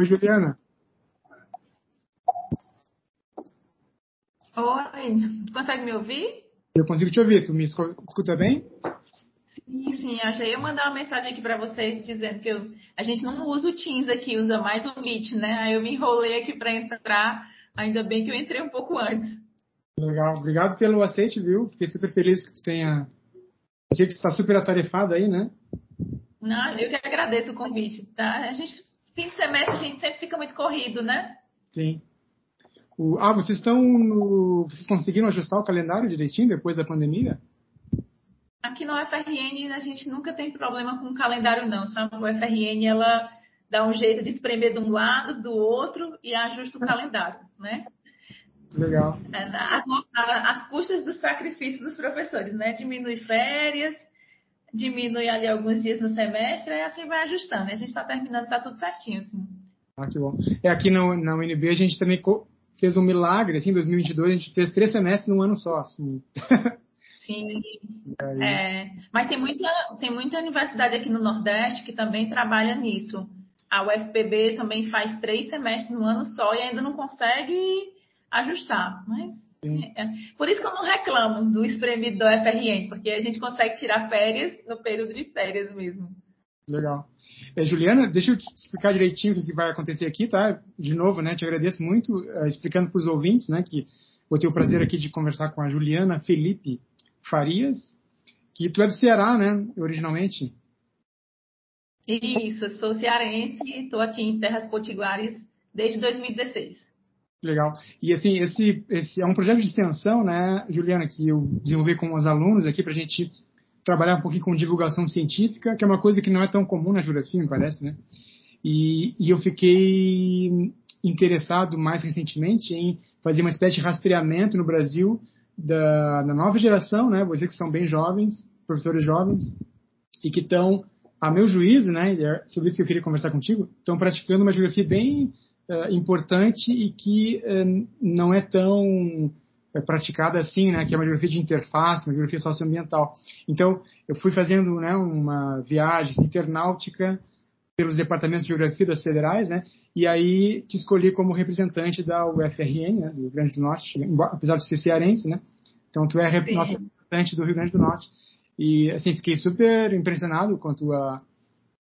Oi, Juliana. Oi, consegue me ouvir? Eu consigo te ouvir. Tu me escuta bem? Sim, sim. Eu já ia mandar uma mensagem aqui para você dizendo que eu, a gente não usa o Teams aqui, usa mais o Meet, né? Aí eu me enrolei aqui para entrar. Ainda bem que eu entrei um pouco antes. Legal. Obrigado pelo aceite, viu? Fiquei super feliz que tu tenha. Sei que tu está super atarefada aí, né? Não, eu que agradeço o convite, tá? A gente, fim de semestre, a gente sempre fica muito corrido, né? Sim. O, ah, vocês estão no, Vocês conseguiram ajustar o calendário direitinho depois da pandemia? Aqui no FRN a gente nunca tem problema com o calendário, não, sabe? O FRN ela dá um jeito de espremer de um lado, do outro e ajusta o calendário, né? Legal. É, as, as custas do sacrifício dos professores, né? Diminui férias, diminui ali alguns dias no semestre e assim vai ajustando. E a gente está terminando, está tudo certinho, assim. Ah, que bom. É, aqui no, na UNB a gente também fez um milagre, assim, em 2022 a gente fez três semestres num ano só, assim. Sim. É, mas tem muita, tem muita universidade aqui no Nordeste que também trabalha nisso. A UFPB também faz três semestres no ano só e ainda não consegue ajustar. Mas é, é, por isso que eu não reclamo do espremido do FRN, porque a gente consegue tirar férias no período de férias mesmo. Legal. É, Juliana, deixa eu te explicar direitinho o que vai acontecer aqui, tá? De novo, né? Te agradeço muito, uh, explicando para os ouvintes, né? Que vou ter o prazer aqui de conversar com a Juliana Felipe Farias, que tu é do Ceará, né? Originalmente. Isso, eu sou cearense e estou aqui em Terras Potiguares desde 2016. Legal. E assim, esse, esse é um projeto de extensão, né, Juliana, que eu desenvolvi com os alunos aqui para a gente trabalhar um pouquinho com divulgação científica, que é uma coisa que não é tão comum na geografia, me parece, né? E, e eu fiquei interessado mais recentemente em fazer uma espécie de rastreamento no Brasil da, da nova geração, né? Vocês que são bem jovens, professores jovens, e que estão, a meu juízo, né? É sobre isso que eu queria conversar contigo, estão praticando uma geografia bem uh, importante e que uh, não é tão é praticada assim, né, que é uma geografia de interface, uma geografia socioambiental. Então, eu fui fazendo né, uma viagem internautica pelos departamentos de geografia das federais, né, e aí te escolhi como representante da UFRN, né, do Rio Grande do Norte, apesar de ser cearense, né, então tu é representante do Rio Grande do Norte. E, assim, fiquei super impressionado com o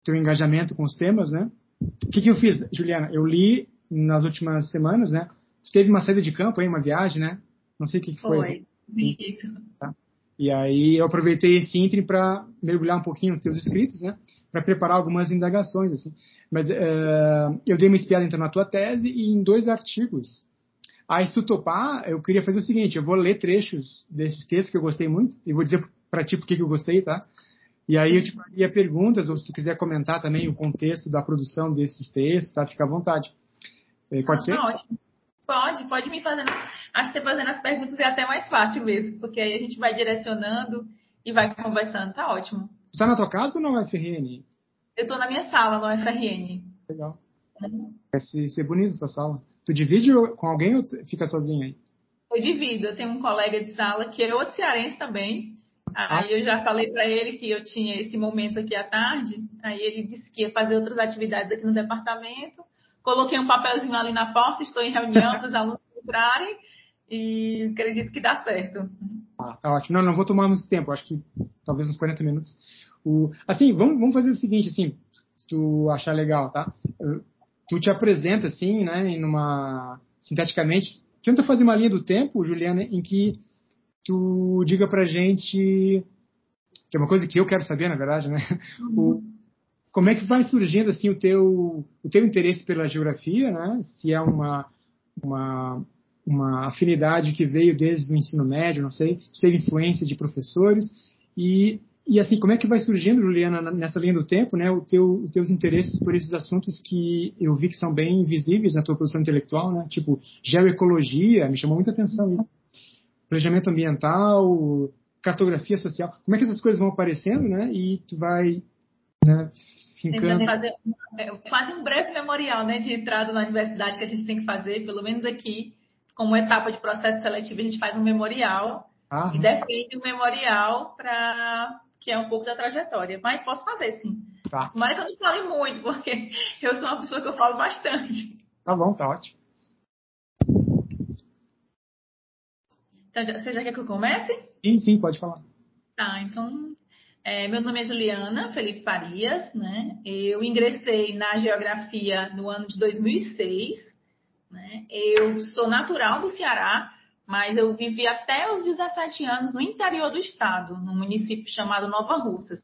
teu engajamento com os temas, né. O que, que eu fiz, Juliana? Eu li nas últimas semanas, né, teve uma saída de campo aí, uma viagem, né, não sei o que, que foi. Foi, isso. Tá? E aí eu aproveitei esse ínterim para mergulhar um pouquinho nos teus escritos, né? Para preparar algumas indagações, assim. Mas uh, eu dei uma espiada então na tua tese e em dois artigos. Aí, se tu topar, eu queria fazer o seguinte: eu vou ler trechos desses textos que eu gostei muito e vou dizer para ti por que eu gostei, tá? E aí eu te faria perguntas, ou se tu quiser comentar também o contexto da produção desses textos, tá? Fica à vontade. Pode ah, ser? Ótimo. Pode, pode me fazendo. Acho que você fazendo as perguntas é até mais fácil mesmo, porque aí a gente vai direcionando e vai conversando. Tá ótimo. Você tá na tua casa ou na UFRN? Eu estou na minha sala, no UFRN. Legal. Uhum. Parece ser bonita a tua sala. Tu divide com alguém ou fica sozinha aí? Eu divido. Eu tenho um colega de sala que é outro cearense também. Ah. Aí eu já falei para ele que eu tinha esse momento aqui à tarde. Aí ele disse que ia fazer outras atividades aqui no departamento Coloquei um papelzinho ali na porta, estou em reunião para os alunos entrarem e acredito que dá certo. Ah, tá ótimo. Não, não vou tomar muito tempo, acho que talvez uns 40 minutos. O, assim, vamos, vamos fazer o seguinte, assim, se tu achar legal, tá? Tu te apresenta, assim, né, numa, sinteticamente, tenta fazer uma linha do tempo, Juliana, em que tu diga pra gente, que é uma coisa que eu quero saber, na verdade, né? Uhum. O, como é que vai surgindo assim o teu o teu interesse pela geografia, né? Se é uma uma uma afinidade que veio desde o ensino médio, não sei, se teve influência de professores. E e assim, como é que vai surgindo, Juliana, nessa linha do tempo, né, o teu, os teus interesses por esses assuntos que eu vi que são bem visíveis na tua produção intelectual, né, tipo geoecologia, me chamou muita atenção isso, planejamento ambiental, cartografia social, como é que essas coisas vão aparecendo, né, e tu vai né, Tentando fazer é, quase um breve memorial né, de entrada na universidade que a gente tem que fazer, pelo menos aqui, como etapa de processo seletivo, a gente faz um memorial e defende um memorial para que é um pouco da trajetória. Mas posso fazer, sim. Tá. Tomara que eu não fale muito, porque eu sou uma pessoa que eu falo bastante. Tá bom, tá ótimo. Então, você já quer que eu comece? Sim, sim, pode falar. Tá, então. É, meu nome é Juliana Felipe Farias, né? Eu ingressei na geografia no ano de 2006. Né? Eu sou natural do Ceará, mas eu vivi até os 17 anos no interior do estado, num município chamado Nova Russas.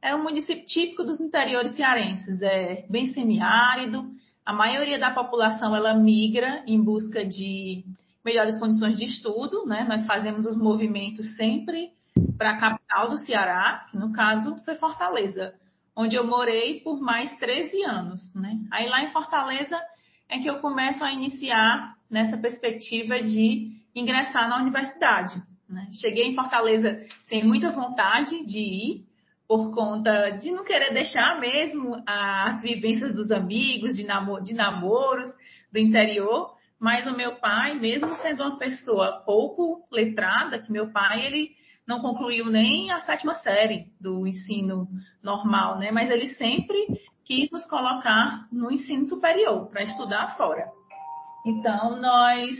É um município típico dos interiores cearenses, é bem semiárido. A maioria da população ela migra em busca de melhores condições de estudo, né? Nós fazemos os movimentos sempre para a capital do Ceará, que no caso foi Fortaleza, onde eu morei por mais 13 anos, né? Aí lá em Fortaleza é que eu começo a iniciar nessa perspectiva de ingressar na universidade. Né? Cheguei em Fortaleza sem muita vontade de ir, por conta de não querer deixar mesmo as vivências dos amigos, de, namor de namoros do interior, mas o meu pai, mesmo sendo uma pessoa pouco letrada, que meu pai ele não concluiu nem a sétima série do ensino normal, né? Mas ele sempre quis nos colocar no ensino superior para estudar fora. Então nós,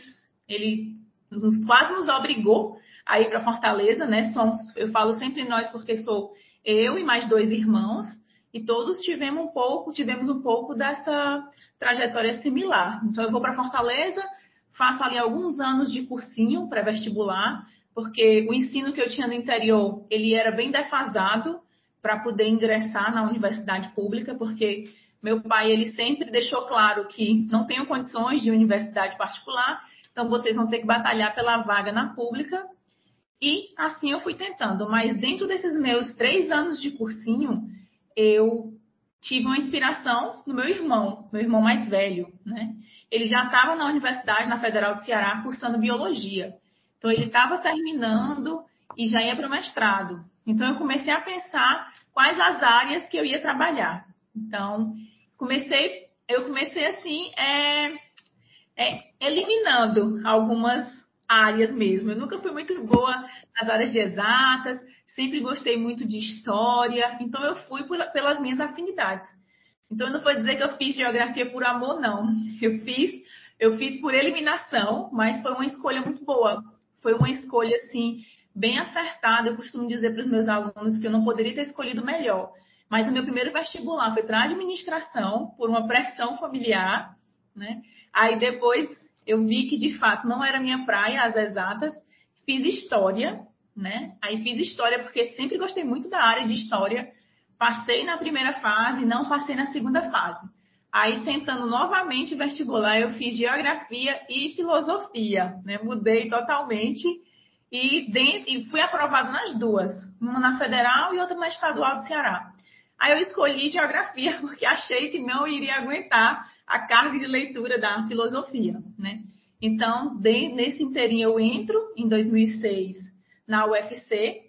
ele nos, quase nos obrigou a ir para Fortaleza, né? Somos, eu falo sempre nós porque sou eu e mais dois irmãos e todos tivemos um pouco, tivemos um pouco dessa trajetória similar. Então eu vou para Fortaleza, faço ali alguns anos de cursinho pré-vestibular, porque o ensino que eu tinha no interior, ele era bem defasado para poder ingressar na universidade pública, porque meu pai ele sempre deixou claro que não tenho condições de universidade particular então vocês vão ter que batalhar pela vaga na pública. E assim eu fui tentando. Mas dentro desses meus três anos de cursinho, eu tive uma inspiração no meu irmão, meu irmão mais velho, né? Ele já estava na universidade, na Federal do Ceará, cursando biologia. Então ele estava terminando e já ia para o mestrado. Então eu comecei a pensar quais as áreas que eu ia trabalhar. Então comecei, eu comecei assim, é, é, eliminando algumas áreas mesmo. Eu nunca fui muito boa nas áreas de exatas, sempre gostei muito de história, então eu fui por, pelas minhas afinidades. Então não vou dizer que eu fiz geografia por amor, não. Eu fiz, eu fiz por eliminação, mas foi uma escolha muito boa. Foi uma escolha assim bem acertada. Eu costumo dizer para os meus alunos que eu não poderia ter escolhido melhor. Mas o meu primeiro vestibular foi para administração por uma pressão familiar, né? Aí depois eu vi que de fato não era minha praia, as exatas, fiz história, né? Aí fiz história porque sempre gostei muito da área de história. Passei na primeira fase, não passei na segunda fase. Aí, tentando novamente vestibular, eu fiz geografia e filosofia, né? Mudei totalmente e, e fui aprovado nas duas, uma na federal e outra na estadual do Ceará. Aí eu escolhi geografia porque achei que não iria aguentar a carga de leitura da filosofia, né? Então, de, nesse inteirinho eu entro em 2006 na UFC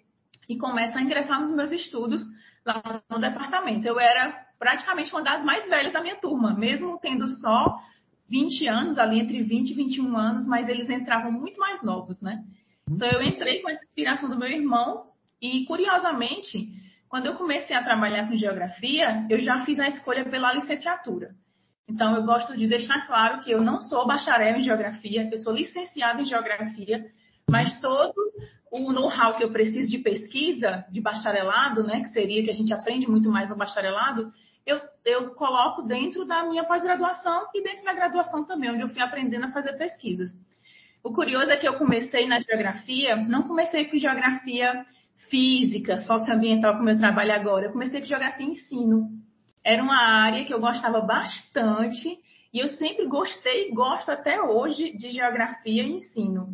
e começo a ingressar nos meus estudos lá no departamento. Eu era praticamente uma das mais velhas da minha turma, mesmo tendo só 20 anos, ali entre 20 e 21 anos, mas eles entravam muito mais novos, né? Então eu entrei com essa inspiração do meu irmão e, curiosamente, quando eu comecei a trabalhar com geografia, eu já fiz a escolha pela licenciatura. Então, eu gosto de deixar claro que eu não sou bacharel em geografia, eu sou licenciada em geografia, mas todo o know-how que eu preciso de pesquisa, de bacharelado, né, que seria que a gente aprende muito mais no bacharelado, eu, eu coloco dentro da minha pós-graduação e dentro da graduação também, onde eu fui aprendendo a fazer pesquisas. O curioso é que eu comecei na geografia, não comecei com geografia física, socioambiental, como eu trabalho agora, eu comecei com geografia e ensino era uma área que eu gostava bastante e eu sempre gostei e gosto até hoje de geografia e ensino.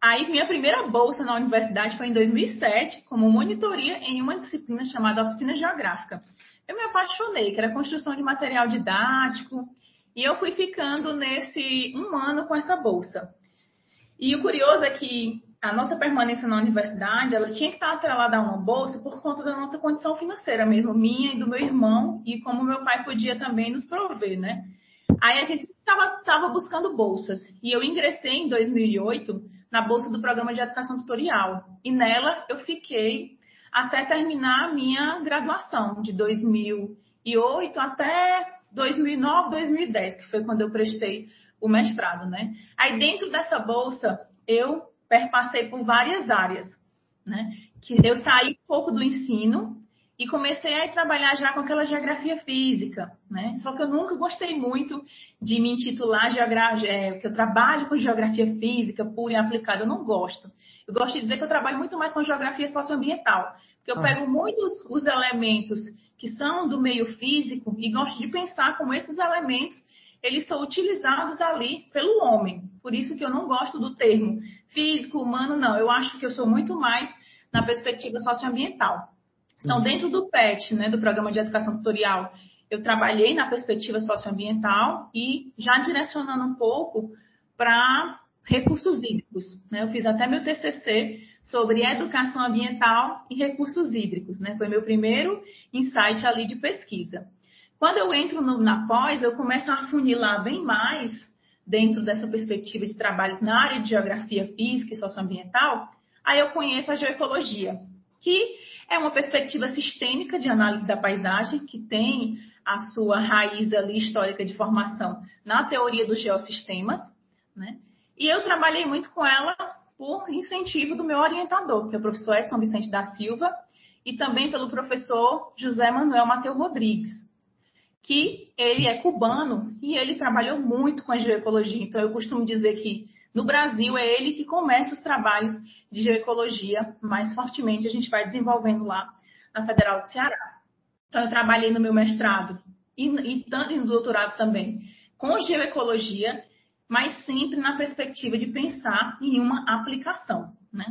Aí, minha primeira bolsa na universidade foi em 2007, como monitoria em uma disciplina chamada Oficina Geográfica. Eu me apaixonei, que era construção de material didático, e eu fui ficando nesse um ano com essa bolsa. E o curioso é que a nossa permanência na universidade, ela tinha que estar atrelada a uma bolsa por conta da nossa condição financeira mesmo, minha e do meu irmão, e como meu pai podia também nos prover, né? Aí a gente estava buscando bolsas, e eu ingressei em 2008 na bolsa do programa de educação tutorial, e nela eu fiquei até terminar a minha graduação, de 2008 até 2009, 2010, que foi quando eu prestei o mestrado, né? Aí dentro dessa bolsa, eu perpassei por várias áreas, né? Que eu saí um pouco do ensino e comecei a trabalhar já com aquela geografia física, né? Só que eu nunca gostei muito de me intitular geografia, é, que eu trabalho com geografia física pura e aplicada, eu não gosto. Eu gosto de dizer que eu trabalho muito mais com geografia socioambiental, porque eu ah. pego muitos os elementos que são do meio físico e gosto de pensar como esses elementos eles são utilizados ali pelo homem. Por isso que eu não gosto do termo físico, humano, não. Eu acho que eu sou muito mais na perspectiva socioambiental. Então, dentro do PET, né, do Programa de Educação Tutorial, eu trabalhei na perspectiva socioambiental e já direcionando um pouco para recursos hídricos. Né? Eu fiz até meu TCC sobre educação ambiental e recursos hídricos. Né? Foi meu primeiro insight ali de pesquisa. Quando eu entro no, na pós, eu começo a funilar bem mais dentro dessa perspectiva de trabalhos na área de geografia física e socioambiental, aí eu conheço a geoecologia, que é uma perspectiva sistêmica de análise da paisagem, que tem a sua raiz ali histórica de formação na teoria dos geossistemas, né? E eu trabalhei muito com ela por incentivo do meu orientador, que é o professor Edson Vicente da Silva, e também pelo professor José Manuel Mateu Rodrigues, que ele é cubano e ele trabalhou muito com a geoecologia. Então, eu costumo dizer que no Brasil, é ele que começa os trabalhos de geoecologia mais fortemente. A gente vai desenvolvendo lá na Federal do Ceará. Então, eu trabalhei no meu mestrado e, e, no doutorado também com geoecologia, mas sempre na perspectiva de pensar em uma aplicação. Né?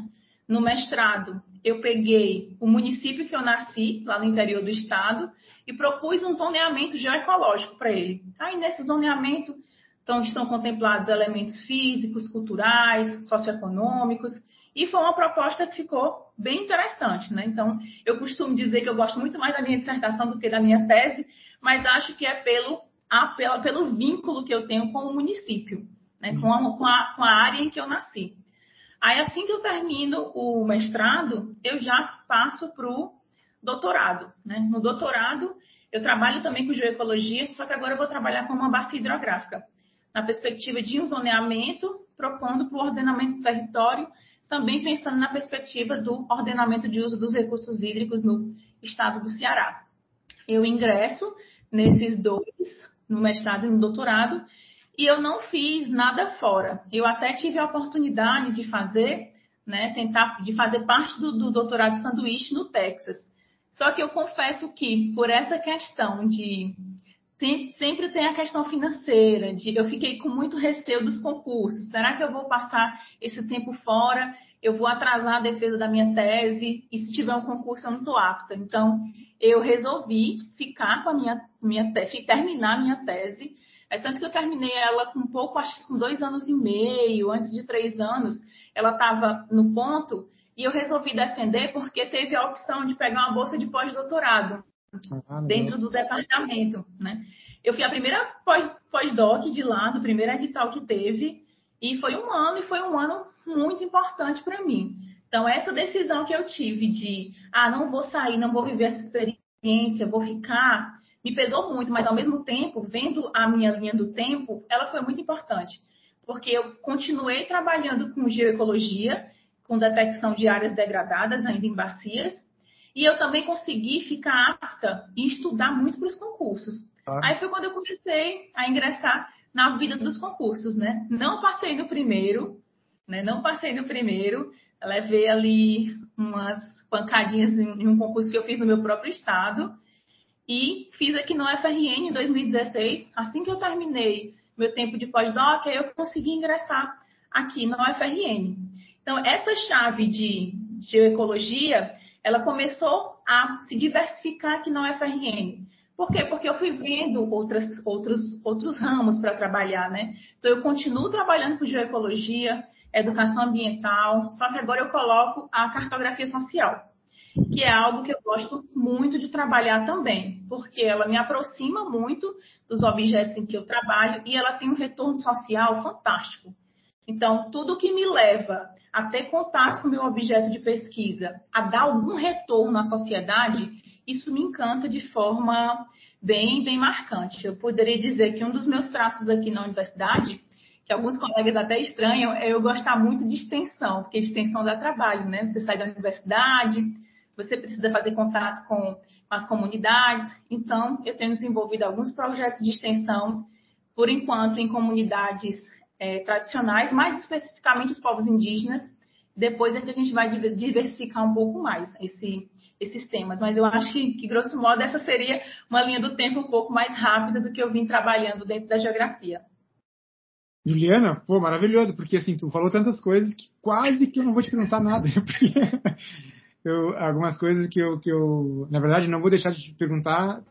No mestrado, eu peguei o município que eu nasci, lá no interior do estado, e propus um zoneamento geoecológico para ele. Aí, nesse zoneamento, então, estão contemplados elementos físicos, culturais, socioeconômicos, e foi uma proposta que ficou bem interessante, né? Então, eu costumo dizer que eu gosto muito mais da minha dissertação do que da minha tese, mas acho que é pelo, a, pelo, pelo vínculo que eu tenho com o município, né? Com a, com, a, com a área em que eu nasci. Aí, assim que eu termino o mestrado, eu já passo para o doutorado, né? No doutorado, eu trabalho também com geoecologia, só que agora eu vou trabalhar com uma bacia hidrográfica na perspectiva de um zoneamento, propondo para o ordenamento do território, também pensando na perspectiva do ordenamento de uso dos recursos hídricos no estado do Ceará. Eu ingresso nesses dois, no mestrado e no doutorado, e eu não fiz nada fora. Eu até tive a oportunidade de fazer, né, tentar de fazer parte do, do doutorado de sanduíche no Texas. Só que eu confesso que, por essa questão de tem, sempre tem a questão financeira, de eu fiquei com muito receio dos concursos. Será que eu vou passar esse tempo fora? Eu vou atrasar a defesa da minha tese e se tiver um concurso eu não estou apta. Então, eu resolvi ficar com a minha, minha tese, terminar a minha tese. É tanto que eu terminei ela com pouco, acho que com dois anos e meio, antes de três anos, ela estava no ponto e eu resolvi defender porque teve a opção de pegar uma bolsa de pós-doutorado ah, dentro do departamento, né? Eu fui a primeira pós-doc de lá, do primeiro edital que teve, e foi um ano, e foi um ano muito importante para mim. Então, essa decisão que eu tive de, ah, não vou sair, não vou viver essa experiência, vou ficar, me pesou muito, mas ao mesmo tempo, vendo a minha linha do tempo, ela foi muito importante. Porque eu continuei trabalhando com geoecologia, com detecção de áreas degradadas ainda em bacias, e eu também consegui ficar apta e estudar muito para os concursos. Ah. Aí foi quando eu comecei a ingressar na vida dos concursos, né? Não passei no primeiro, né? Não passei no primeiro. Levei ali umas pancadinhas em um concurso que eu fiz no meu próprio estado. E fiz aqui no FRN em 2016. Assim que eu terminei meu tempo de pós-doc, eu consegui ingressar aqui no FRN. Então, essa chave de geoecologia ela começou a se diversificar aqui na UFRN. Por quê? Porque eu fui vendo outras, outros, outros ramos para trabalhar, né? Então, eu continuo trabalhando com geoecologia, educação ambiental, só que agora eu coloco a cartografia social, que é algo que eu gosto muito de trabalhar também, porque ela me aproxima muito dos objetos em que eu trabalho e ela tem um retorno social fantástico. Então, tudo que me leva a ter contato com o meu objeto de pesquisa, a dar algum retorno à sociedade, isso me encanta de forma bem, bem marcante. Eu poderia dizer que um dos meus traços aqui na universidade, que alguns colegas até estranham, é eu gostar muito de extensão, porque extensão dá trabalho, né? Você sai da universidade, você precisa fazer contato com as comunidades. Então, eu tenho desenvolvido alguns projetos de extensão, por enquanto, em comunidades é, tradicionais, mais especificamente os povos indígenas. Depois é que a gente vai diversificar um pouco mais esse, esses temas. Mas eu acho que, que, grosso modo, essa seria uma linha do tempo um pouco mais rápida do que eu vim trabalhando dentro da geografia. Juliana, pô, maravilhoso, porque assim, tu falou tantas coisas que quase que eu não vou te perguntar nada, porque eu, algumas coisas que eu, que eu, na verdade, não vou deixar de te perguntar,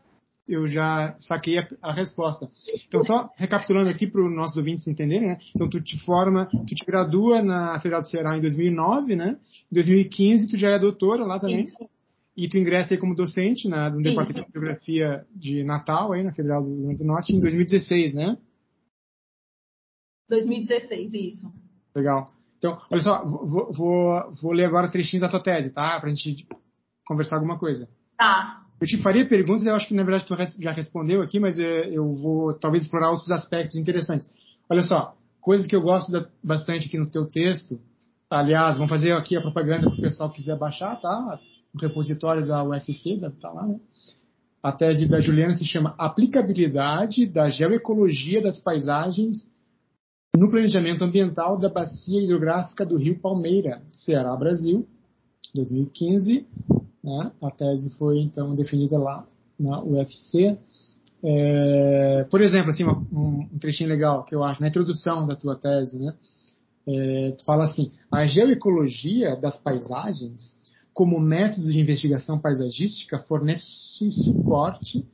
eu já saquei a, a resposta. Então, só recapitulando aqui para os nossos ouvintes entenderem, né? Então, tu te forma, tu te gradua na Federal do Ceará em 2009, né? Em 2015, tu já é doutora lá também. Isso. E tu ingressa aí como docente na, no Departamento de Geografia de Natal, aí na Federal do Rio Grande do Norte, em 2016, né? 2016, isso. Legal. Então, olha só, vou, vou, vou ler agora trechinhos da tua tese, tá? Pra gente conversar alguma coisa. Tá. Eu te faria perguntas, eu acho que na verdade tu já respondeu aqui, mas é, eu vou talvez explorar outros aspectos interessantes. Olha só, coisas que eu gosto bastante aqui no teu texto. Aliás, vamos fazer aqui a propaganda para o pessoal que quiser baixar, tá? O repositório da UFC, deve tá lá, né? A tese da Juliana se chama Aplicabilidade da Geoecologia das Paisagens no planejamento ambiental da bacia hidrográfica do Rio Palmeira, Ceará, Brasil, 2015. Né? A tese foi então definida lá na UFC. É, por exemplo, assim, um, um, trechinho legal que eu acho na introdução da tua tese, né? É, tu fala assim: a geoecologia das paisagens, como método de investigação paisagística, fornece suporte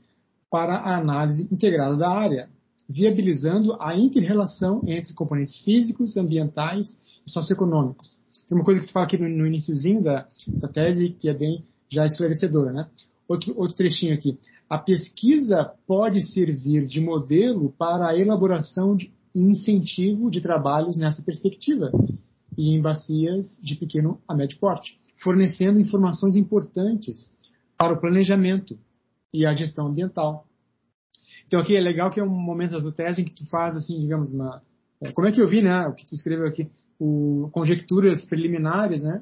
para a análise integrada da área, viabilizando a inter-relação entre componentes físicos, ambientais e socioeconômicos. Tem uma coisa que tu fala aqui no, no iníciozinho da, da tese que é bem já esclarecedora, né? Outro, outro trechinho aqui. A pesquisa pode servir de modelo para a elaboração de incentivo de trabalhos nessa perspectiva e em bacias de pequeno a médio porte, fornecendo informações importantes para o planejamento e a gestão ambiental. Então aqui é legal que é um momento da sua tese em que tu faz assim, digamos, uma é, como é que eu vi, né, o que tu escreveu aqui, o, conjecturas preliminares, né,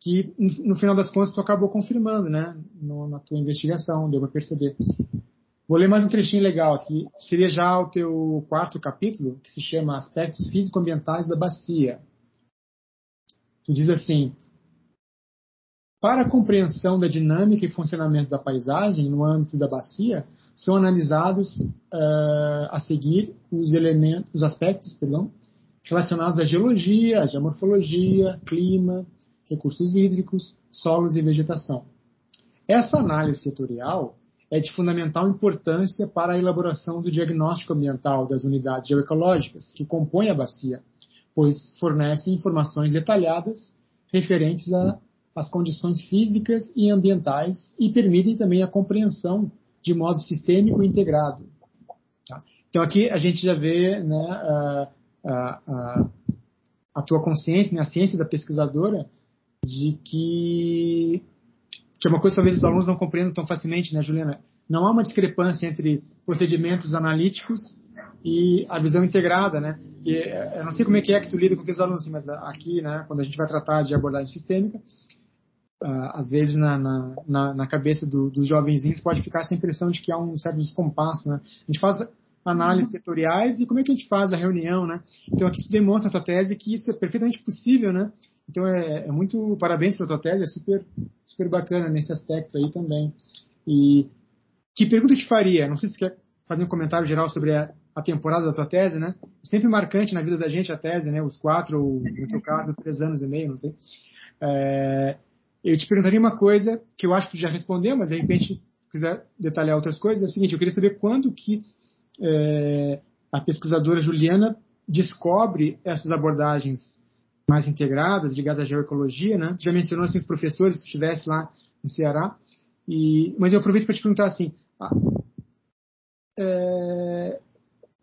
que no final das contas tu acabou confirmando, né, no, na tua investigação, deu para perceber. Vou ler mais um trechinho legal aqui, seria já o teu quarto capítulo, que se chama Aspectos Físico-Ambientais da Bacia. Tu diz assim: Para a compreensão da dinâmica e funcionamento da paisagem no âmbito da bacia, são analisados uh, a seguir os elementos, os aspectos, perdão, relacionados à geologia, à geomorfologia, clima, recursos hídricos, solos e vegetação. Essa análise setorial é de fundamental importância para a elaboração do diagnóstico ambiental das unidades geoecológicas que compõem a bacia, pois fornecem informações detalhadas referentes às condições físicas e ambientais e permitem também a compreensão de modo sistêmico e integrado. Tá? Então aqui a gente já vê né, a, a, a, tua consciência, né, a ciência da pesquisadora, de que, que é uma coisa que talvez os alunos não compreendam tão facilmente, né, Juliana? Não há uma discrepância entre procedimentos analíticos e a visão integrada, né? E, eu não sei como é que é que tu lida com teus alunos, mas aqui, né, quando a gente vai tratar de abordagem sistêmica, uh, às vezes na, na, na cabeça do, dos jovenzinhos pode ficar essa impressão de que há um certo descompasso, né? A gente faz análises setoriais e como é que a gente faz a reunião, né? Então aqui tu demonstra na tua tese que isso é perfeitamente possível, né? Então é, é muito parabéns pela tua tese, é super, super bacana nesse aspecto aí também. E que pergunta eu te faria? Não sei se você quer fazer um comentário geral sobre a, a temporada da tua tese, né? Sempre marcante na vida da gente a tese, né? Os quatro, ou no teu caso, três anos e meio, não sei. É, eu te perguntaria uma coisa que eu acho que tu já respondeu, mas de repente, se quiser detalhar outras coisas, é o seguinte, eu queria saber quando que é, a pesquisadora Juliana descobre essas abordagens mais integradas, ligadas à geoecologia, né? Já mencionou assim, os professores que estivesse lá no Ceará, e, mas eu aproveito para te perguntar assim, é,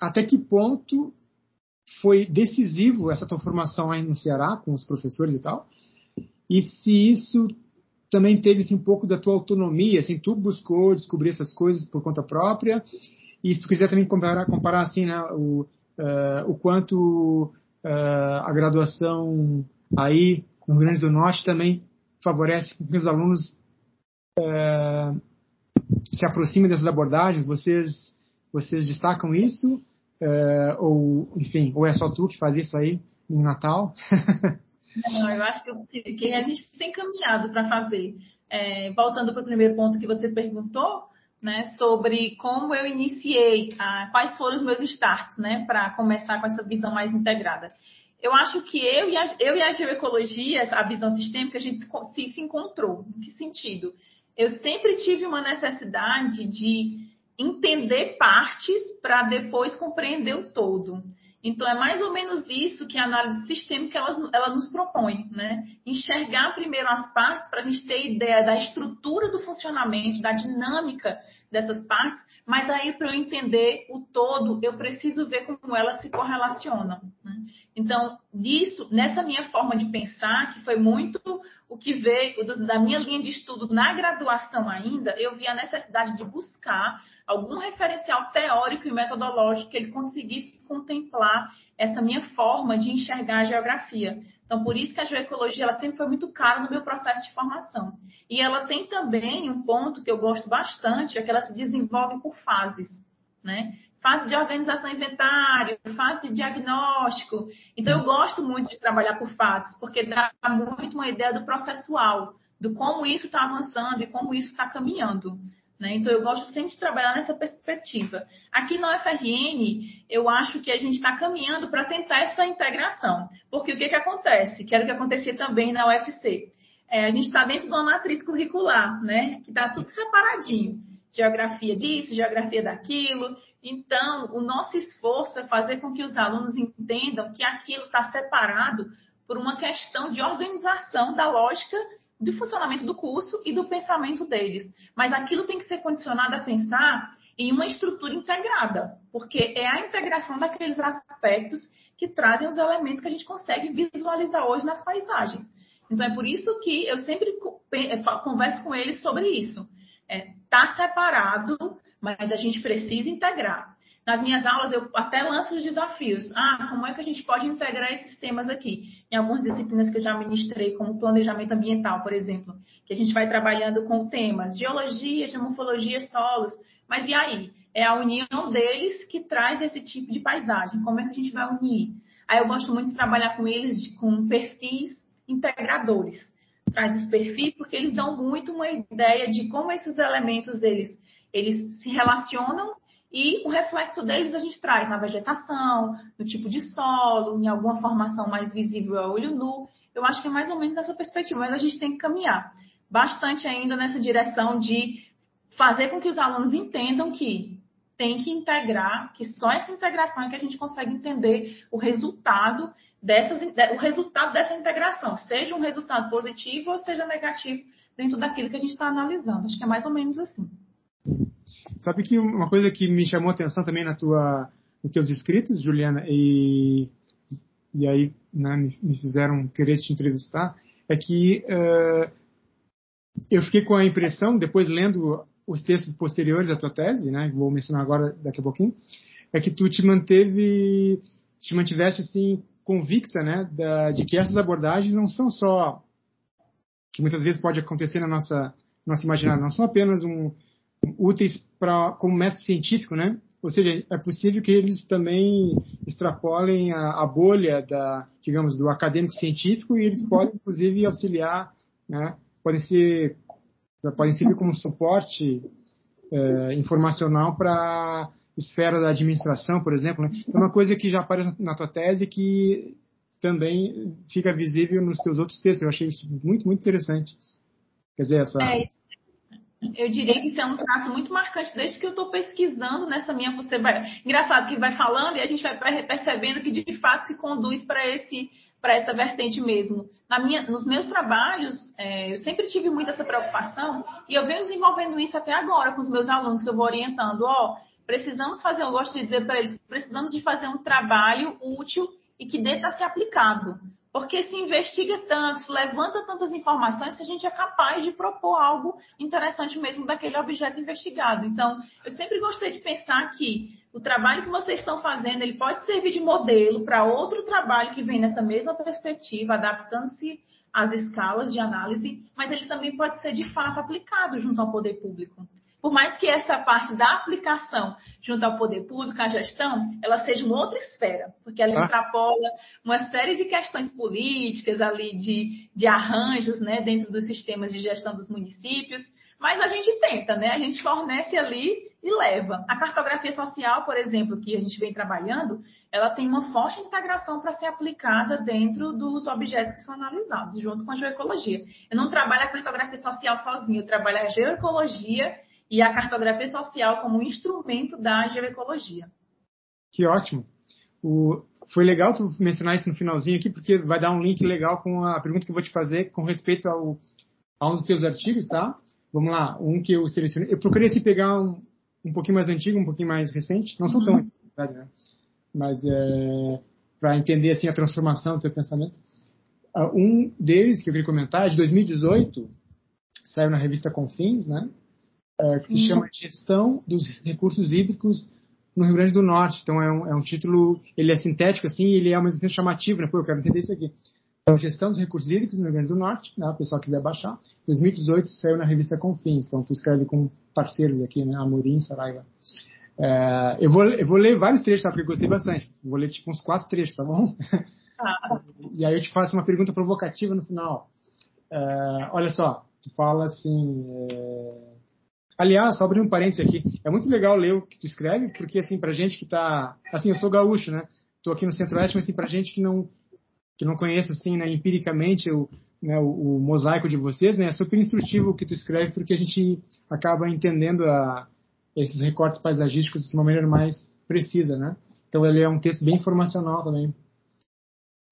até que ponto foi decisivo essa tua formação aí no Ceará, com os professores e tal, e se isso também teve assim, um pouco da tua autonomia, assim, tu buscou descobrir essas coisas por conta própria, e se tu quiser também comparar, comparar assim, né, o, uh, o quanto a graduação aí no Rio Grande do Norte também favorece que os alunos uh, se aproximem dessas abordagens, vocês, vocês destacam isso? Uh, ou, enfim, ou é só tu que faz isso aí no Natal? Não, eu acho que, que a gente tem caminhado para fazer. É, voltando para o primeiro ponto que você perguntou, né, sobre como eu iniciei, a, quais foram os meus starts, né, para começar com essa visão mais integrada. Eu acho que eu e a, eu e a geoecologia, a visão sistêmica, a gente se, se encontrou. Em que sentido? Eu sempre tive uma necessidade de entender partes para depois compreender o todo. Então, é mais ou menos isso que a análise sistêmica ela, ela nos propõe, né? Enxergar primeiro as partes para a gente ter ideia da estrutura do funcionamento, da dinâmica dessas partes, mas aí para eu entender o todo, eu preciso ver como elas se correlacionam. Né? Então, disso, nessa minha forma de pensar, que foi muito o que veio da minha linha de estudo na graduação ainda, eu vi a necessidade de buscar algum referencial teórico e metodológico que ele conseguisse contemplar essa minha forma de enxergar a geografia. Então, por isso que a geoecologia ela sempre foi muito cara no meu processo de formação. E ela tem também um ponto que eu gosto bastante, é que ela se desenvolve por fases, né? Fase de organização inventário, fase de diagnóstico. Então, eu gosto muito de trabalhar por fases, porque dá muito uma ideia do processual, do como isso está avançando e como isso está caminhando. Né? Então, eu gosto sempre de trabalhar nessa perspectiva. Aqui no FRN, eu acho que a gente está caminhando para tentar essa integração. Porque o que, que acontece? Que era o que acontecia também na UFC. É, a gente está dentro de uma matriz curricular, né? que está tudo separadinho. Geografia disso, geografia daquilo. Então, o nosso esforço é fazer com que os alunos entendam que aquilo está separado por uma questão de organização da lógica do funcionamento do curso e do pensamento deles. Mas aquilo tem que ser condicionado a pensar em uma estrutura integrada, porque é a integração daqueles aspectos que trazem os elementos que a gente consegue visualizar hoje nas paisagens. Então é por isso que eu sempre converso com eles sobre isso. Está é, tá separado, mas a gente precisa integrar. Nas minhas aulas, eu até lanço os desafios. Ah, como é que a gente pode integrar esses temas aqui? Em algumas disciplinas que eu já ministrei, como planejamento ambiental, por exemplo, que a gente vai trabalhando com temas geologia, geomorfologia, solos. Mas e aí? É a união deles que traz esse tipo de paisagem. Como é que a gente vai unir? Aí eu gosto muito de trabalhar com eles com perfis integradores. Traz os perfis porque eles dão muito uma ideia de como esses elementos eles, eles se relacionam e o reflexo deles a gente traz na vegetação, no tipo de solo, em alguma formação mais visível a olho nu. Eu acho que é mais ou menos nessa perspectiva, mas a gente tem que caminhar bastante ainda nessa direção de fazer com que os alunos entendam que tem que integrar, que só essa integração é que a gente consegue entender o resultado dessas, o resultado dessa integração, seja um resultado positivo ou seja negativo dentro daquilo que a gente está analisando. Acho que é mais ou menos assim. Sabe que uma coisa que me chamou a atenção também na tua, nos teus escritos, Juliana, e, e aí né, me, me, fizeram querer te entrevistar, é que uh, eu fiquei com a impressão, depois lendo os textos posteriores à tua tese, né, vou mencionar agora daqui a pouquinho, é que tu te manteve, te mantiveste assim convicta, né, da, de que essas abordagens não são só que muitas vezes pode acontecer na nossa nosso imaginário, não são apenas um, úteis para como método científico, né? Ou seja, é possível que eles também extrapolem a, a bolha da, digamos, do acadêmico científico e eles podem, inclusive, auxiliar, né? Podem ser, podem servir como suporte é, informacional para esfera da administração, por exemplo. Né? Então, uma coisa que já aparece na tua tese que também fica visível nos teus outros textos. Eu achei isso muito, muito interessante. Quer dizer, essa... É, eu diria que isso é um traço muito marcante desde que eu estou pesquisando nessa minha. Você vai, engraçado que vai falando e a gente vai percebendo que de fato se conduz para esse para essa vertente mesmo. Na minha, nos meus trabalhos, é, eu sempre tive muito essa preocupação e eu venho desenvolvendo isso até agora com os meus alunos que eu vou orientando. Ó, precisamos fazer, eu gosto de dizer para eles, precisamos de fazer um trabalho útil e que dê para ser aplicado. Porque se investiga tanto, se levanta tantas informações que a gente é capaz de propor algo interessante mesmo daquele objeto investigado. Então, eu sempre gostei de pensar que o trabalho que vocês estão fazendo, ele pode servir de modelo para outro trabalho que vem nessa mesma perspectiva, adaptando-se às escalas de análise, mas ele também pode ser de fato aplicado junto ao poder público por mais que essa parte da aplicação junto ao poder público, à gestão, ela seja uma outra esfera, porque ela ah. extrapola uma série de questões políticas ali, de, de arranjos né, dentro dos sistemas de gestão dos municípios, mas a gente tenta, né? A gente fornece ali e leva. A cartografia social, por exemplo, que a gente vem trabalhando, ela tem uma forte integração para ser aplicada dentro dos objetos que são analisados, junto com a geoecologia. Eu não trabalho a cartografia social sozinha, eu trabalho a geoecologia e a cartografia social como um instrumento da geoecologia. Que ótimo. O, foi legal tu mencionar isso no finalzinho aqui, porque vai dar um link legal com a pergunta que eu vou te fazer com respeito ao, a um dos teus artigos, tá? Vamos lá, um que eu selecionei. Eu procurei se pegar um, um pouquinho mais antigo, um pouquinho mais recente. Não são uhum. tão verdade, né? Mas é, para entender assim a transformação do teu pensamento. Uh, um deles que eu queria comentar é de 2018, saiu na revista Confins, né? É, que se chama Gestão dos Recursos Hídricos no Rio Grande do Norte. Então é um, é um título, ele é sintético assim, ele é ao mesmo chamativo, né? Pô, eu quero entender isso aqui. Então, Gestão dos Recursos Hídricos no Rio Grande do Norte, né? o pessoal quiser baixar. 2018 saiu na revista Confins, então tu escreve com parceiros aqui, né? Amorim, Saraiva. É, eu, vou, eu vou ler vários trechos, tá? Porque eu gostei bastante. Vou ler tipo uns quatro trechos, tá bom? Ah. e aí eu te faço uma pergunta provocativa no final. É, olha só, tu fala assim. É, Aliás, só abrir um parênteses aqui, é muito legal ler o que tu escreve, porque assim, pra gente que tá, assim, eu sou gaúcho, né? Tô aqui no Centro-Oeste, mas assim, pra gente que não que não conhece assim, né, empiricamente o, né, o, o, mosaico de vocês, né, é super instrutivo o que tu escreve, porque a gente acaba entendendo a, esses recortes paisagísticos de uma maneira mais precisa, né? Então ele é um texto bem informacional também.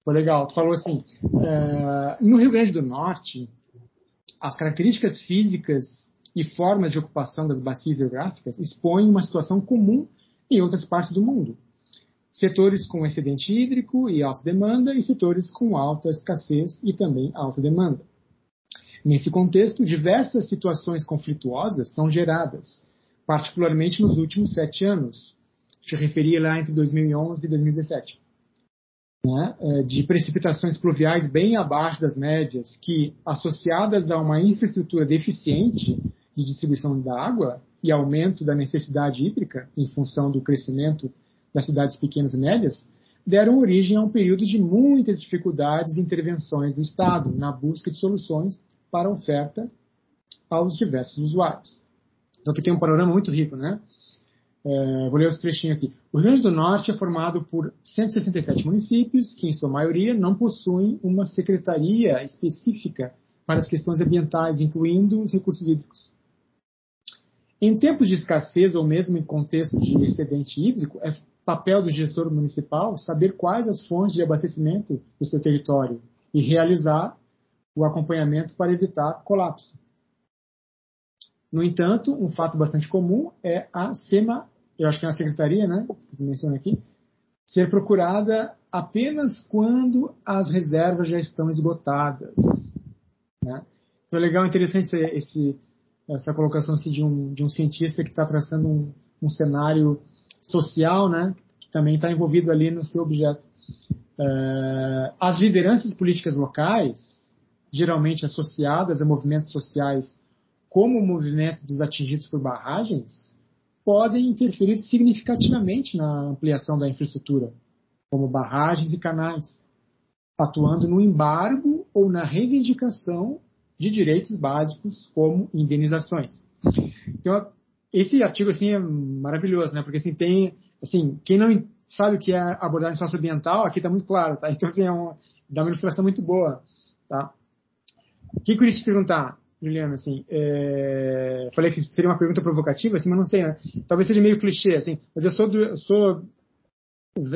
Foi legal. Tu falou assim, uh, no Rio Grande do Norte, as características físicas e formas de ocupação das bacias geográficas expõem uma situação comum em outras partes do mundo. Setores com excedente hídrico e alta demanda e setores com alta escassez e também alta demanda. Nesse contexto, diversas situações conflituosas são geradas, particularmente nos últimos sete anos. Te referia lá entre 2011 e 2017. Né, é, de precipitações pluviais bem abaixo das médias, que, associadas a uma infraestrutura deficiente, de distribuição da água e aumento da necessidade hídrica em função do crescimento das cidades pequenas e médias, deram origem a um período de muitas dificuldades e intervenções do Estado na busca de soluções para a oferta aos diversos usuários. Então aqui tem um panorama muito rico, né? É, vou ler os trechinhos aqui. O Rio Grande do Norte é formado por 167 municípios, que em sua maioria não possuem uma secretaria específica para as questões ambientais, incluindo os recursos hídricos. Em tempos de escassez ou mesmo em contexto de excedente hídrico, é papel do gestor municipal saber quais as fontes de abastecimento do seu território e realizar o acompanhamento para evitar colapso. No entanto, um fato bastante comum é a SEMA, eu acho que é uma secretaria, né, que tu menciona aqui, ser procurada apenas quando as reservas já estão esgotadas. Né? Então é legal, interessante esse, esse essa colocação assim, de, um, de um cientista que está traçando um, um, cenário social, né, que também está envolvido ali no seu objeto. Uh, as lideranças políticas locais, geralmente associadas a movimentos sociais como o movimento dos atingidos por barragens, podem interferir significativamente na ampliação da infraestrutura, como barragens e canais, atuando no embargo ou na reivindicação de direitos básicos como indenizações. Então, esse artigo assim é maravilhoso, né? Porque assim tem, assim, quem não sabe o que é abordagem socioambiental, aqui está muito claro, tá? Então assim, é uma, dá uma ilustração muito boa, tá? O que eu queria te perguntar, Juliana, assim, é... falei que seria uma pergunta provocativa, assim, mas não sei, né? Talvez seja meio clichê, assim, mas eu sou, do, eu sou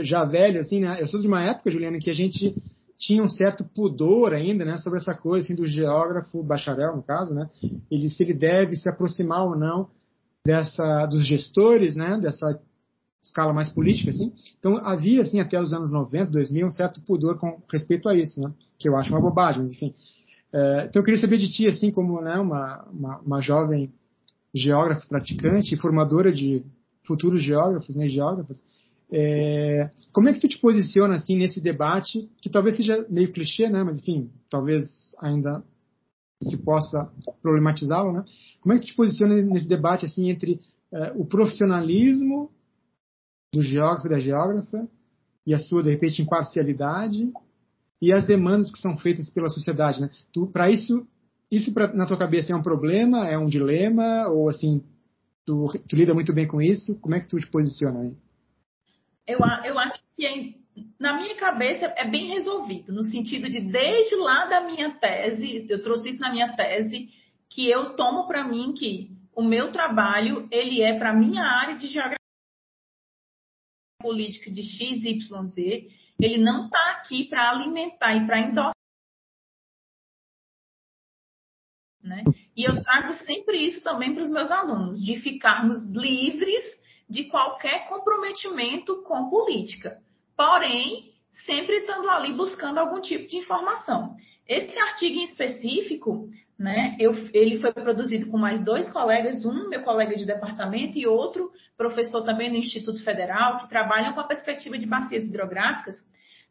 já velho, assim, né? Eu sou de uma época, Juliana, que a gente tinha um certo pudor ainda, né, sobre essa coisa assim, do geógrafo bacharel, no caso, né, ele se ele deve se aproximar ou não dessa dos gestores, né, dessa escala mais política, assim. Então havia, assim, até os anos 90, 2000, um certo pudor com respeito a isso, né, que eu acho uma bobagem, mas enfim. É, então eu queria saber de ti, assim, como né, uma, uma, uma jovem geógrafa praticante e formadora de futuros geógrafos, né, geógrafas, é, como é que tu te posiciona assim nesse debate que talvez seja meio clichê, né? Mas enfim, talvez ainda se possa problematizá-lo, né? Como é que tu te posiciona nesse debate assim entre é, o profissionalismo do geógrafo e da geógrafa e a sua de repente imparcialidade e as demandas que são feitas pela sociedade, né? Para isso, isso pra, na tua cabeça é um problema, é um dilema ou assim tu, tu lida muito bem com isso? Como é que tu te posiciona aí? Eu, eu acho que é, na minha cabeça é bem resolvido, no sentido de desde lá da minha tese, eu trouxe isso na minha tese, que eu tomo para mim que o meu trabalho ele é para minha área de geografia política de X, Y, Z, ele não está aqui para alimentar e para endossar. Né? E eu trago sempre isso também para os meus alunos, de ficarmos livres de qualquer comprometimento com política. Porém, sempre estando ali buscando algum tipo de informação. Esse artigo em específico, né, eu, ele foi produzido com mais dois colegas, um meu colega de departamento e outro professor também no Instituto Federal, que trabalham com a perspectiva de bacias hidrográficas.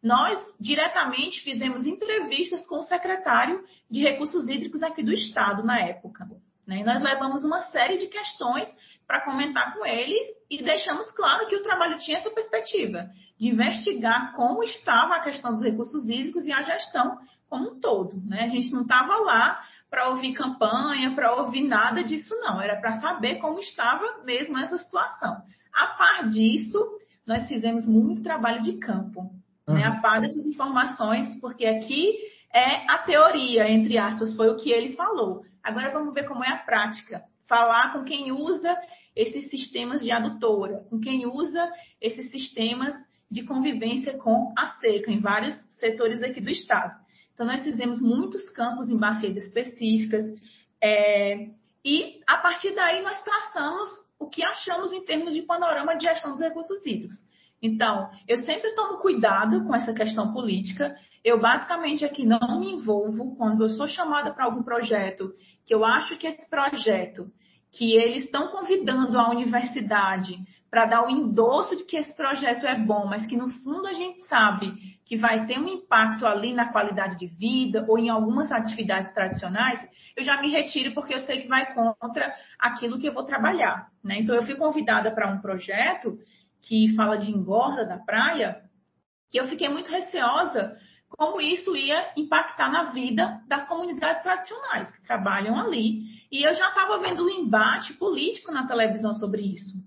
Nós diretamente fizemos entrevistas com o secretário de Recursos Hídricos aqui do Estado na época. Né? E nós levamos uma série de questões para comentar com eles e deixamos claro que o trabalho tinha essa perspectiva de investigar como estava a questão dos recursos hídricos e a gestão como um todo. Né? A gente não estava lá para ouvir campanha, para ouvir nada disso, não. Era para saber como estava mesmo essa situação. A par disso, nós fizemos muito trabalho de campo, uhum. né? a par dessas informações, porque aqui é a teoria, entre aspas, foi o que ele falou. Agora vamos ver como é a prática falar com quem usa esses sistemas de adutora, com quem usa esses sistemas de convivência com a seca em vários setores aqui do estado. Então, nós fizemos muitos campos em bacias específicas é, e, a partir daí, nós traçamos o que achamos em termos de panorama de gestão dos recursos hídricos. Então, eu sempre tomo cuidado com essa questão política. Eu, basicamente, aqui não me envolvo quando eu sou chamada para algum projeto que eu acho que esse projeto, que eles estão convidando a universidade para dar o endosso de que esse projeto é bom, mas que no fundo a gente sabe que vai ter um impacto ali na qualidade de vida ou em algumas atividades tradicionais, eu já me retiro porque eu sei que vai contra aquilo que eu vou trabalhar. Né? Então, eu fui convidada para um projeto que fala de engorda da praia, que eu fiquei muito receosa como isso ia impactar na vida das comunidades tradicionais que trabalham ali. E eu já estava vendo um embate político na televisão sobre isso.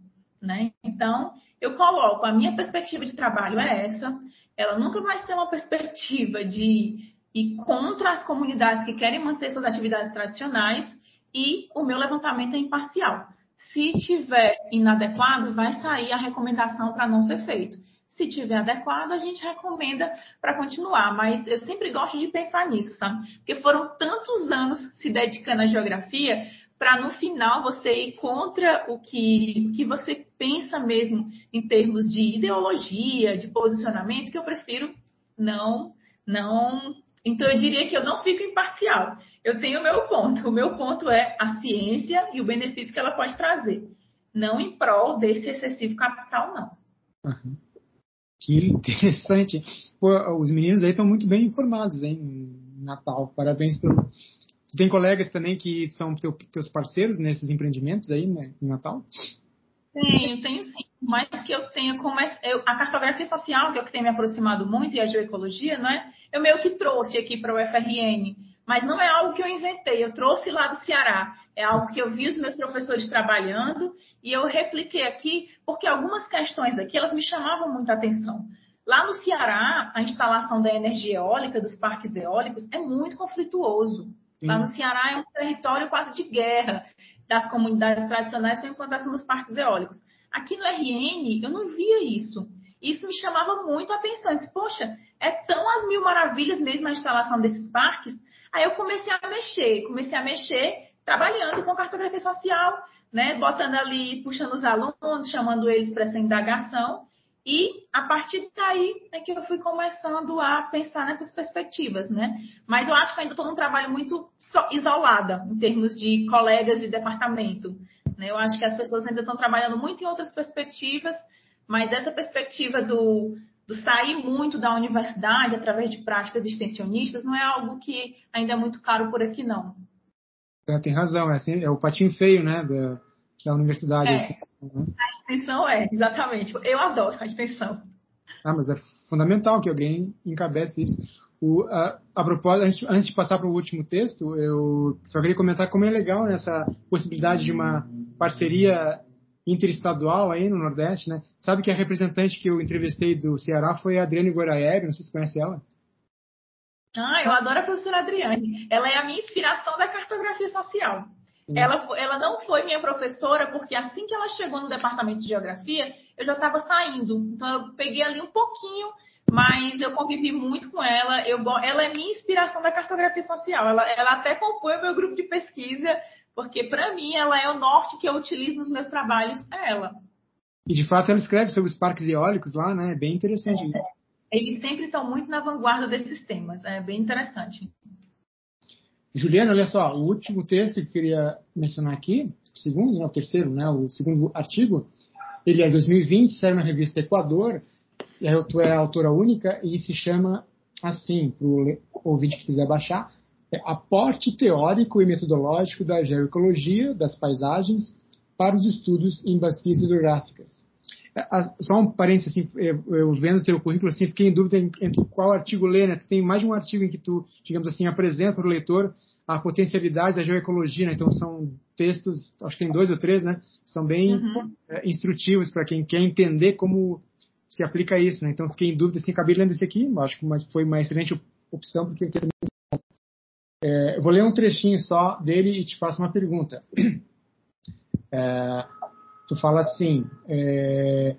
Né? Então, eu coloco, a minha perspectiva de trabalho é essa, ela nunca vai ser uma perspectiva de ir contra as comunidades que querem manter suas atividades tradicionais e o meu levantamento é imparcial. Se tiver inadequado, vai sair a recomendação para não ser feito. Se tiver adequado, a gente recomenda para continuar. Mas eu sempre gosto de pensar nisso, sabe? Porque foram tantos anos se dedicando à geografia para no final você ir contra o que, que você pensa mesmo em termos de ideologia, de posicionamento, que eu prefiro não, não. Então eu diria que eu não fico imparcial. Eu tenho o meu ponto. O meu ponto é a ciência e o benefício que ela pode trazer. Não em prol desse excessivo capital, não. Uhum. Que interessante. Pô, os meninos aí estão muito bem informados, hein? Natal. Parabéns pelo. Tu tem colegas também que são teu, teus parceiros nesses empreendimentos aí, né, em Natal? Tenho, tenho sim. Mas que eu tenho como eu, a cartografia social, que é o que tem me aproximado muito, e a geoecologia, né? Eu meio que trouxe aqui para o FRN mas não é algo que eu inventei, eu trouxe lá do Ceará. É algo que eu vi os meus professores trabalhando e eu repliquei aqui, porque algumas questões aqui elas me chamavam muita atenção. Lá no Ceará, a instalação da energia eólica, dos parques eólicos, é muito conflituoso. Lá no Ceará é um território quase de guerra das comunidades tradicionais com a implantação dos parques eólicos. Aqui no RN, eu não via isso. Isso me chamava muito a atenção. Disse, Poxa, é tão as mil maravilhas mesmo a instalação desses parques, Aí eu comecei a mexer, comecei a mexer trabalhando com cartografia social né, botando ali, puxando os alunos, chamando eles para essa indagação. E a partir daí é que eu fui começando a pensar nessas perspectivas, né? Mas eu acho que ainda estou num trabalho muito isolada em termos de colegas de departamento. Né? Eu acho que as pessoas ainda estão trabalhando muito em outras perspectivas, mas essa perspectiva do, do sair muito da universidade através de práticas extensionistas não é algo que ainda é muito caro por aqui, não. É, tem razão, é, assim, é o patinho feio, né, da, da universidade. É, né? A extensão é, exatamente. Eu adoro a extensão. Ah, mas é fundamental que alguém encabece isso. O, a, a propósito, antes de passar para o último texto, eu só queria comentar como é legal nessa possibilidade de uma parceria interestadual aí no Nordeste, né? Sabe que a representante que eu entrevistei do Ceará foi a Adriane Goraev, não sei se você conhece ela. Ah, eu adoro a professora Adriane. Ela é a minha inspiração da cartografia social. Ela, ela não foi minha professora porque assim que ela chegou no departamento de geografia, eu já estava saindo. Então eu peguei ali um pouquinho, mas eu convivi muito com ela. Eu, ela é minha inspiração da cartografia social. Ela, ela até compõe o meu grupo de pesquisa porque para mim ela é o norte que eu utilizo nos meus trabalhos, é ela. E de fato ela escreve sobre os parques eólicos lá, né? É bem interessante. É. Eles sempre estão muito na vanguarda desses temas, é bem interessante. Juliana, olha só, o último texto que eu queria mencionar aqui, o segundo, né, o terceiro, né, o segundo artigo, ele é 2020, saiu na revista Equador, e aí tu é autora única, e se chama assim, para o ouvinte que quiser baixar, é aporte teórico e metodológico da geoecologia das paisagens para os estudos em bacias hidrográficas. É, só um parênteses, assim, eu vendo o teu currículo, assim, fiquei em dúvida entre qual artigo ler, né? Tu tem mais de um artigo em que tu, digamos assim, apresenta para o leitor a potencialidade da geoecologia, né? Então são textos, acho que tem dois ou três, né? São bem uhum. é, instrutivos para quem quer entender como se aplica isso, né? Então fiquei em dúvida, assim, acabei lendo esse aqui, acho que foi uma excelente opção, porque texto é, eu vou ler um trechinho só dele e te faço uma pergunta. É, tu fala assim: é,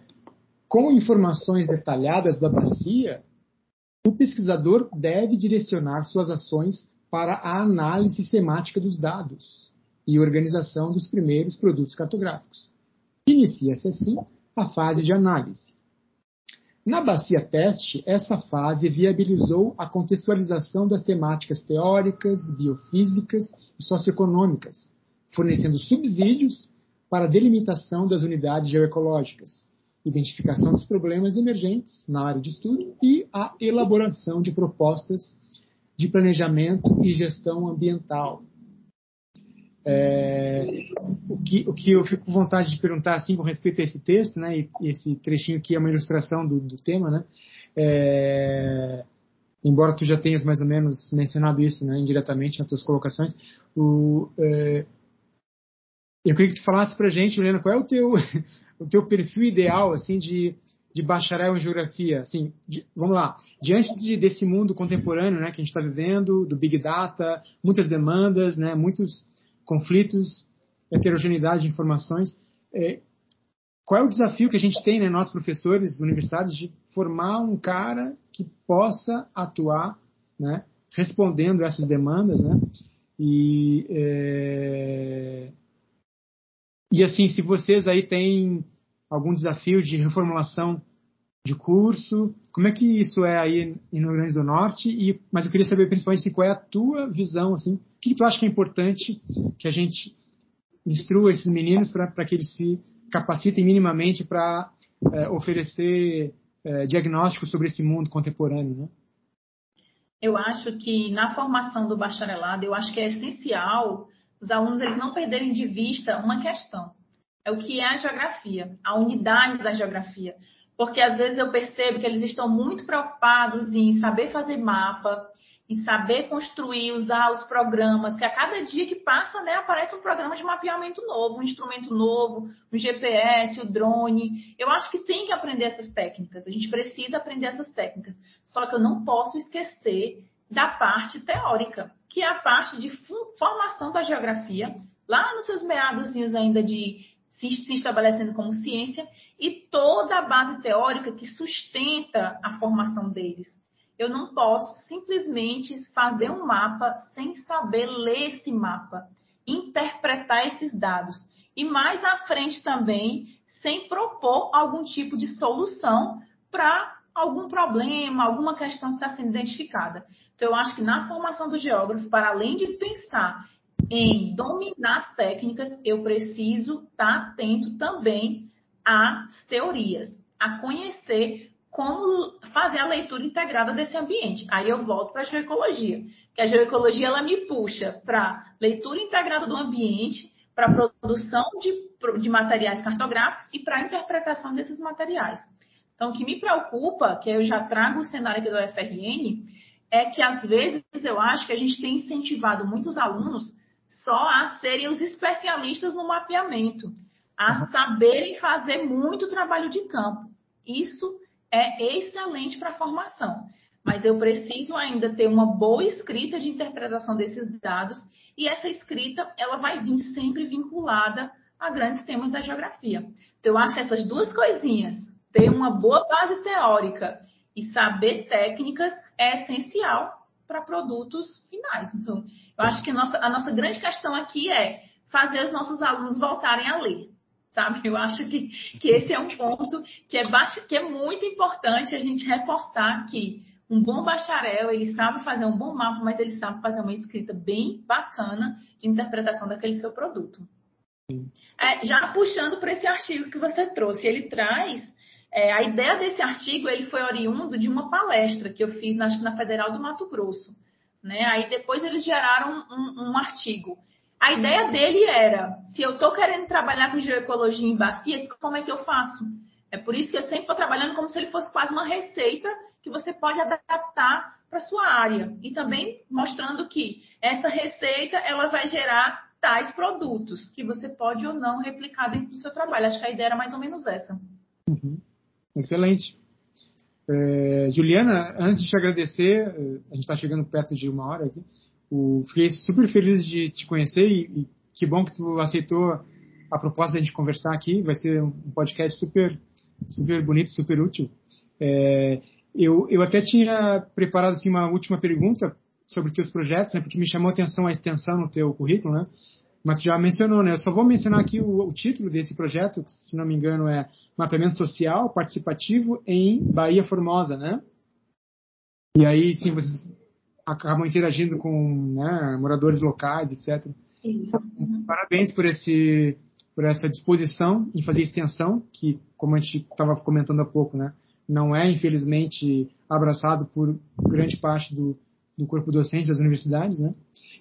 com informações detalhadas da bacia, o pesquisador deve direcionar suas ações para a análise sistemática dos dados e organização dos primeiros produtos cartográficos. Inicia-se assim a fase de análise. Na bacia teste, essa fase viabilizou a contextualização das temáticas teóricas, biofísicas e socioeconômicas, fornecendo subsídios para a delimitação das unidades geoecológicas, identificação dos problemas emergentes na área de estudo e a elaboração de propostas de planejamento e gestão ambiental, é, o, que, o que eu fico com vontade de perguntar assim com respeito a esse texto, né, e, esse trechinho aqui é uma ilustração do, do tema, né, é, embora tu já tenhas mais ou menos mencionado isso, né, indiretamente nas tuas colocações, o, é, eu queria que tu falasse para gente, Juliana, qual é o teu, o teu perfil ideal, assim, de, de bacharel em geografia, assim, de, vamos lá, diante de, desse mundo contemporâneo, né, que a gente está vivendo, do big data, muitas demandas, né, muitos conflitos, heterogeneidade de informações. É, qual é o desafio que a gente tem, né, nós professores universitários, de formar um cara que possa atuar, né, respondendo essas demandas, né? E, é... e assim, se vocês aí têm algum desafio de reformulação de curso, como é que isso é aí no Rio Grande do Norte? E, mas eu queria saber principalmente assim, qual é a tua visão, assim, o que tu acha que é importante que a gente instrua esses meninos para que eles se capacitem minimamente para é, oferecer é, diagnósticos sobre esse mundo contemporâneo, né? Eu acho que na formação do bacharelado, eu acho que é essencial os alunos eles não perderem de vista uma questão. É o que é a geografia, a unidade da geografia porque às vezes eu percebo que eles estão muito preocupados em saber fazer mapa, em saber construir, usar os programas, que a cada dia que passa, né, aparece um programa de mapeamento novo, um instrumento novo, um GPS, o drone. Eu acho que tem que aprender essas técnicas, a gente precisa aprender essas técnicas. Só que eu não posso esquecer da parte teórica, que é a parte de formação da geografia, lá nos seus meados ainda de se, se estabelecendo como ciência, e toda a base teórica que sustenta a formação deles. Eu não posso simplesmente fazer um mapa sem saber ler esse mapa, interpretar esses dados. e mais à frente também, sem propor algum tipo de solução para algum problema, alguma questão que está sendo identificada. Então, eu acho que na formação do geógrafo, para além de pensar em dominar as técnicas, eu preciso estar tá atento também às teorias, a conhecer como fazer a leitura integrada desse ambiente. Aí eu volto para a geoecologia, que a geoecologia ela me puxa para leitura integrada do ambiente, para produção de, de materiais cartográficos e para interpretação desses materiais. Então, o que me preocupa, que eu já trago o cenário aqui do FRN, é que às vezes eu acho que a gente tem incentivado muitos alunos só a serem os especialistas no mapeamento, a saberem fazer muito trabalho de campo. Isso é excelente para a formação, mas eu preciso ainda ter uma boa escrita de interpretação desses dados e essa escrita ela vai vir sempre vinculada a grandes temas da geografia. Então, eu acho que essas duas coisinhas, ter uma boa base teórica e saber técnicas é essencial para produtos finais. Então, eu acho que a nossa, a nossa grande questão aqui é fazer os nossos alunos voltarem a ler. Sabe? Eu acho que, que esse é um ponto que é, baixo, que é muito importante a gente reforçar que um bom bacharel, ele sabe fazer um bom mapa, mas ele sabe fazer uma escrita bem bacana de interpretação daquele seu produto. É, já puxando para esse artigo que você trouxe, ele traz é, a ideia desse artigo ele foi oriundo de uma palestra que eu fiz na, na Federal do Mato Grosso. Né? Aí depois eles geraram um, um artigo. A ideia dele era: se eu estou querendo trabalhar com geoecologia em bacias, como é que eu faço? É por isso que eu sempre estou trabalhando como se ele fosse quase uma receita que você pode adaptar para sua área e também mostrando que essa receita ela vai gerar tais produtos que você pode ou não replicar dentro do seu trabalho. Acho que a ideia era mais ou menos essa. Excelente. É, Juliana, antes de te agradecer, a gente está chegando perto de uma hora aqui. O, fiquei super feliz de te conhecer e, e, que bom que tu aceitou a proposta de a gente conversar aqui. Vai ser um podcast super, super bonito, super útil. É, eu, eu até tinha preparado assim, uma última pergunta sobre os teus projetos, né, porque me chamou a atenção a extensão no teu currículo, né? Mas já mencionou, né? Eu só vou mencionar aqui o, o título desse projeto, que, se não me engano é Mapeamento Social Participativo em Bahia Formosa, né? E aí, sim, vocês acabam interagindo com né, moradores locais, etc. Isso. Parabéns por esse por essa disposição em fazer extensão, que, como a gente estava comentando há pouco, né, não é, infelizmente, abraçado por grande parte do, do corpo docente das universidades, né?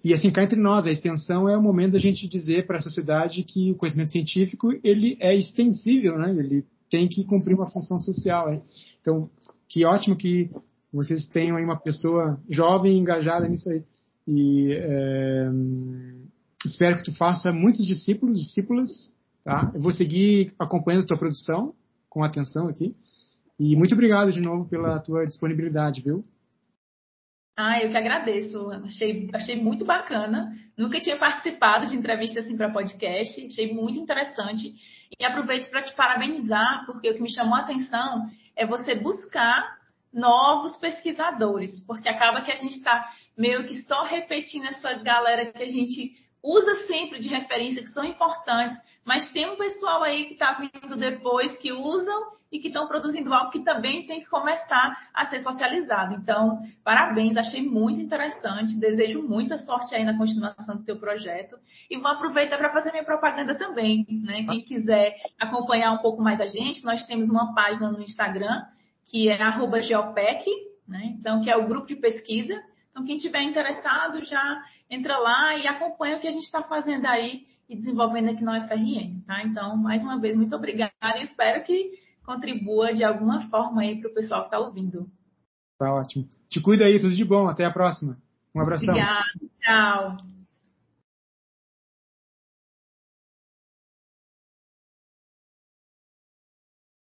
E assim, cá entre nós, a extensão é o momento da gente dizer para a sociedade que o conhecimento científico ele é extensível, né? Ele tem que cumprir uma função social. Né? Então, que ótimo que vocês tenham aí uma pessoa jovem engajada nisso aí. E é, espero que tu faça muitos discípulos, discípulas, tá? Eu vou seguir acompanhando a tua produção com atenção aqui. E muito obrigado de novo pela tua disponibilidade, viu? Ah, eu que agradeço. Achei, achei muito bacana. Nunca tinha participado de entrevista assim para podcast. Achei muito interessante. E aproveito para te parabenizar, porque o que me chamou a atenção é você buscar novos pesquisadores, porque acaba que a gente está meio que só repetindo essa galera que a gente usa sempre de referência, que são importantes, mas tem um pessoal aí que está vindo depois que usam e que estão produzindo algo que também tem que começar a ser socializado. Então, parabéns, achei muito interessante, desejo muita sorte aí na continuação do teu projeto e vou aproveitar para fazer minha propaganda também, né? Quem quiser acompanhar um pouco mais a gente, nós temos uma página no Instagram que é @geopec, né? Então, que é o grupo de pesquisa. Então, quem tiver interessado já entra lá e acompanha o que a gente está fazendo aí e desenvolvendo aqui no UFRN, tá? Então, mais uma vez, muito obrigada e espero que contribua de alguma forma aí para o pessoal que está ouvindo. Tá ótimo. Te cuida aí, tudo de bom. Até a próxima. Um abração. Obrigada. Tchau.